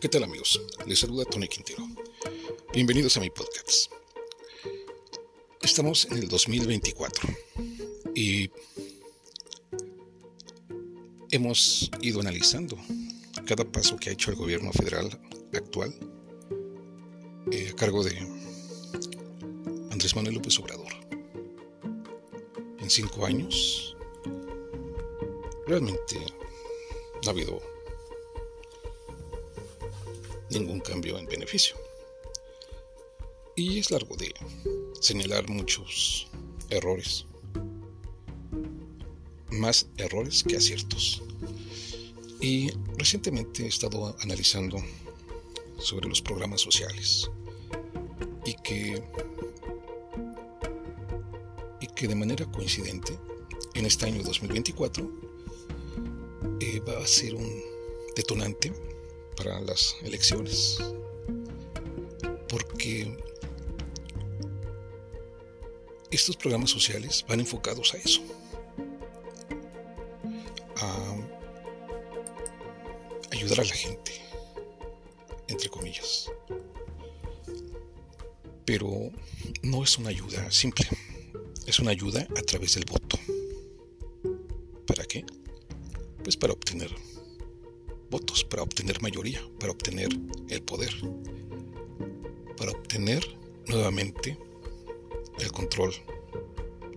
¿Qué tal amigos? Les saluda Tony Quintero. Bienvenidos a mi podcast. Estamos en el 2024 y hemos ido analizando cada paso que ha hecho el gobierno federal actual eh, a cargo de Andrés Manuel López Obrador. En cinco años, realmente ha habido ningún cambio en beneficio. Y es largo de señalar muchos errores. Más errores que aciertos. Y recientemente he estado analizando sobre los programas sociales y que y que de manera coincidente en este año 2024 eh, va a ser un detonante para las elecciones. Porque estos programas sociales van enfocados a eso. A ayudar a la gente, entre comillas. Pero no es una ayuda simple, es una ayuda a través del voto. ¿Para qué? Pues para obtener votos, para obtener mayoría, para obtener el poder, para obtener nuevamente el control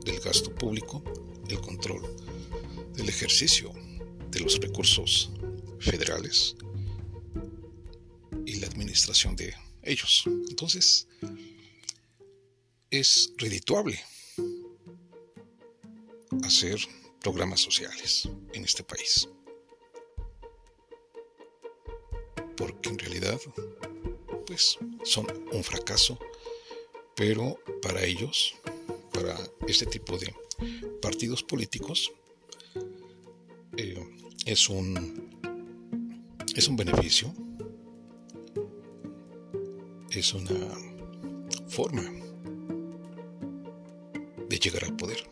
del gasto público, el control del ejercicio de los recursos federales y la administración de ellos. Entonces, es redituable hacer programas sociales en este país. Porque en realidad pues son un fracaso, pero para ellos, para este tipo de partidos políticos, eh, es un es un beneficio, es una forma de llegar al poder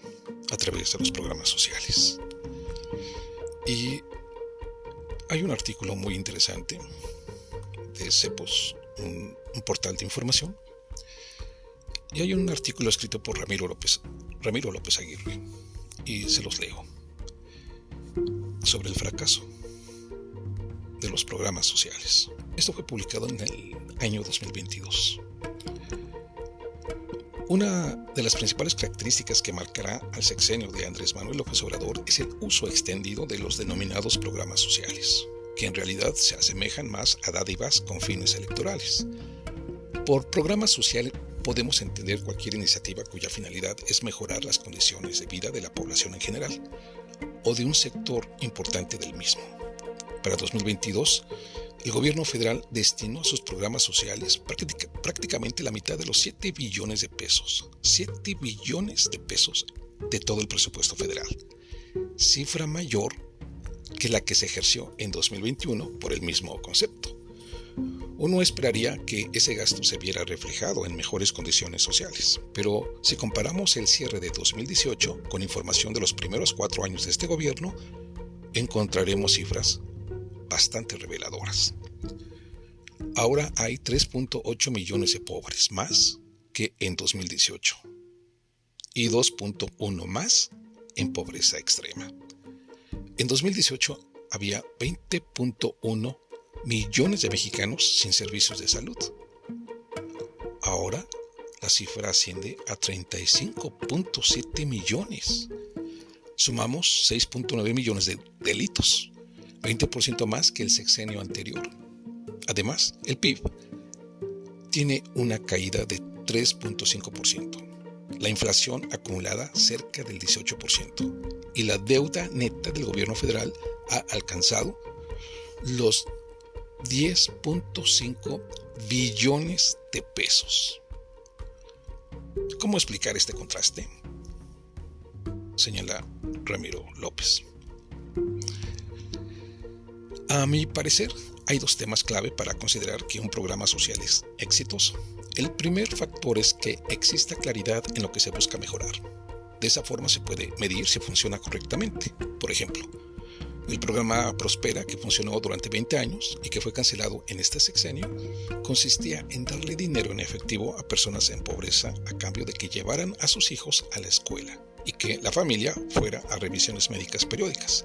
a través de los programas sociales. Y hay un artículo muy interesante de CEPOS, un, portal de información, y hay un artículo escrito por Ramiro López, Ramiro López Aguirre, y se los leo, sobre el fracaso de los programas sociales. Esto fue publicado en el año 2022. Una de las principales características que marcará al sexenio de Andrés Manuel López Obrador es el uso extendido de los denominados programas sociales, que en realidad se asemejan más a dádivas con fines electorales. Por programa social podemos entender cualquier iniciativa cuya finalidad es mejorar las condiciones de vida de la población en general o de un sector importante del mismo. Para 2022, el gobierno federal destinó a sus programas sociales prácticamente la mitad de los 7 billones de pesos. 7 billones de pesos de todo el presupuesto federal. Cifra mayor que la que se ejerció en 2021 por el mismo concepto. Uno esperaría que ese gasto se viera reflejado en mejores condiciones sociales, pero si comparamos el cierre de 2018 con información de los primeros cuatro años de este gobierno, encontraremos cifras bastante reveladoras. Ahora hay 3.8 millones de pobres más que en 2018 y 2.1 más en pobreza extrema. En 2018 había 20.1 millones de mexicanos sin servicios de salud. Ahora la cifra asciende a 35.7 millones. Sumamos 6.9 millones de delitos 20% más que el sexenio anterior. Además, el PIB tiene una caída de 3.5%, la inflación acumulada cerca del 18% y la deuda neta del gobierno federal ha alcanzado los 10.5 billones de pesos. ¿Cómo explicar este contraste? Señala Ramiro López. A mi parecer, hay dos temas clave para considerar que un programa social es exitoso. El primer factor es que exista claridad en lo que se busca mejorar. De esa forma se puede medir si funciona correctamente. Por ejemplo, El programa Prospera, que funcionó durante 20 años y que fue cancelado en este sexenio, consistía en darle dinero en efectivo a personas en pobreza a cambio de que llevaran a sus hijos a la escuela y que la familia fuera a revisiones médicas periódicas.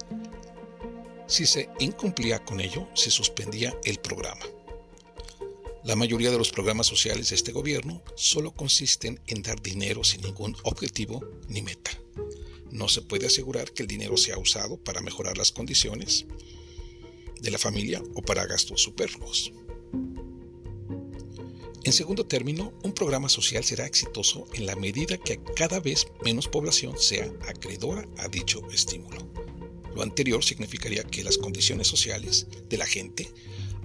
Si se incumplía con ello, se suspendía el programa. La mayoría de los programas sociales de este gobierno solo consisten en dar dinero sin ningún objetivo ni meta. No se puede asegurar que el dinero sea usado para mejorar las condiciones de la familia o para gastos superfluos. En segundo término, un programa social será exitoso en la medida que cada vez menos población sea acreedora a dicho estímulo. Lo anterior significaría que las condiciones sociales de la gente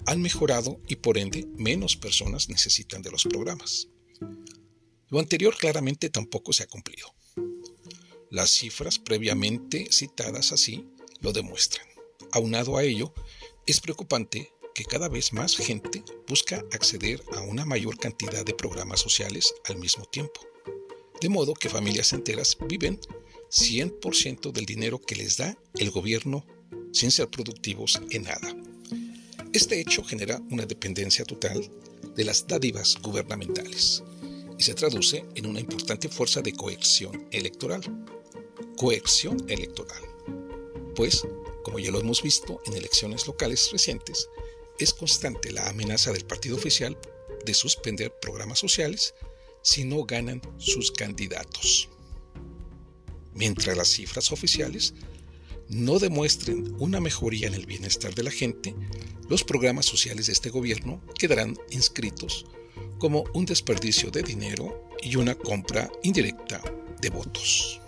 han mejorado y por ende menos personas necesitan de los programas. Lo anterior claramente tampoco se ha cumplido. Las cifras previamente citadas así lo demuestran. Aunado a ello, es preocupante que cada vez más gente busca acceder a una mayor cantidad de programas sociales al mismo tiempo. De modo que familias enteras viven 100% del dinero que les da el gobierno sin ser productivos en nada. Este hecho genera una dependencia total de las dádivas gubernamentales y se traduce en una importante fuerza de coerción electoral coerción electoral. Pues, como ya lo hemos visto en elecciones locales recientes, es constante la amenaza del partido oficial de suspender programas sociales si no ganan sus candidatos. Mientras las cifras oficiales no demuestren una mejoría en el bienestar de la gente, los programas sociales de este gobierno quedarán inscritos como un desperdicio de dinero y una compra indirecta de votos.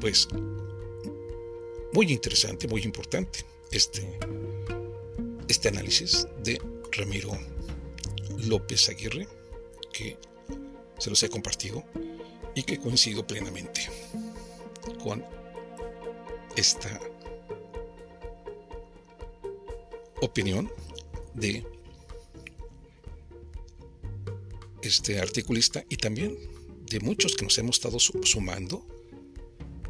pues muy interesante, muy importante este, este análisis de Ramiro López Aguirre, que se los he compartido y que coincido plenamente con esta opinión de este articulista y también de muchos que nos hemos estado sumando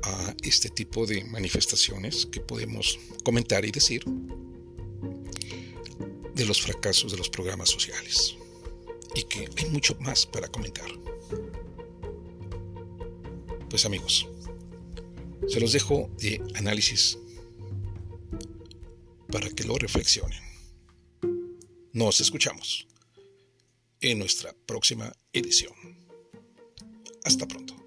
a este tipo de manifestaciones que podemos comentar y decir de los fracasos de los programas sociales y que hay mucho más para comentar. Pues amigos, se los dejo de análisis para que lo reflexionen. Nos escuchamos en nuestra próxima edición. Hasta pronto.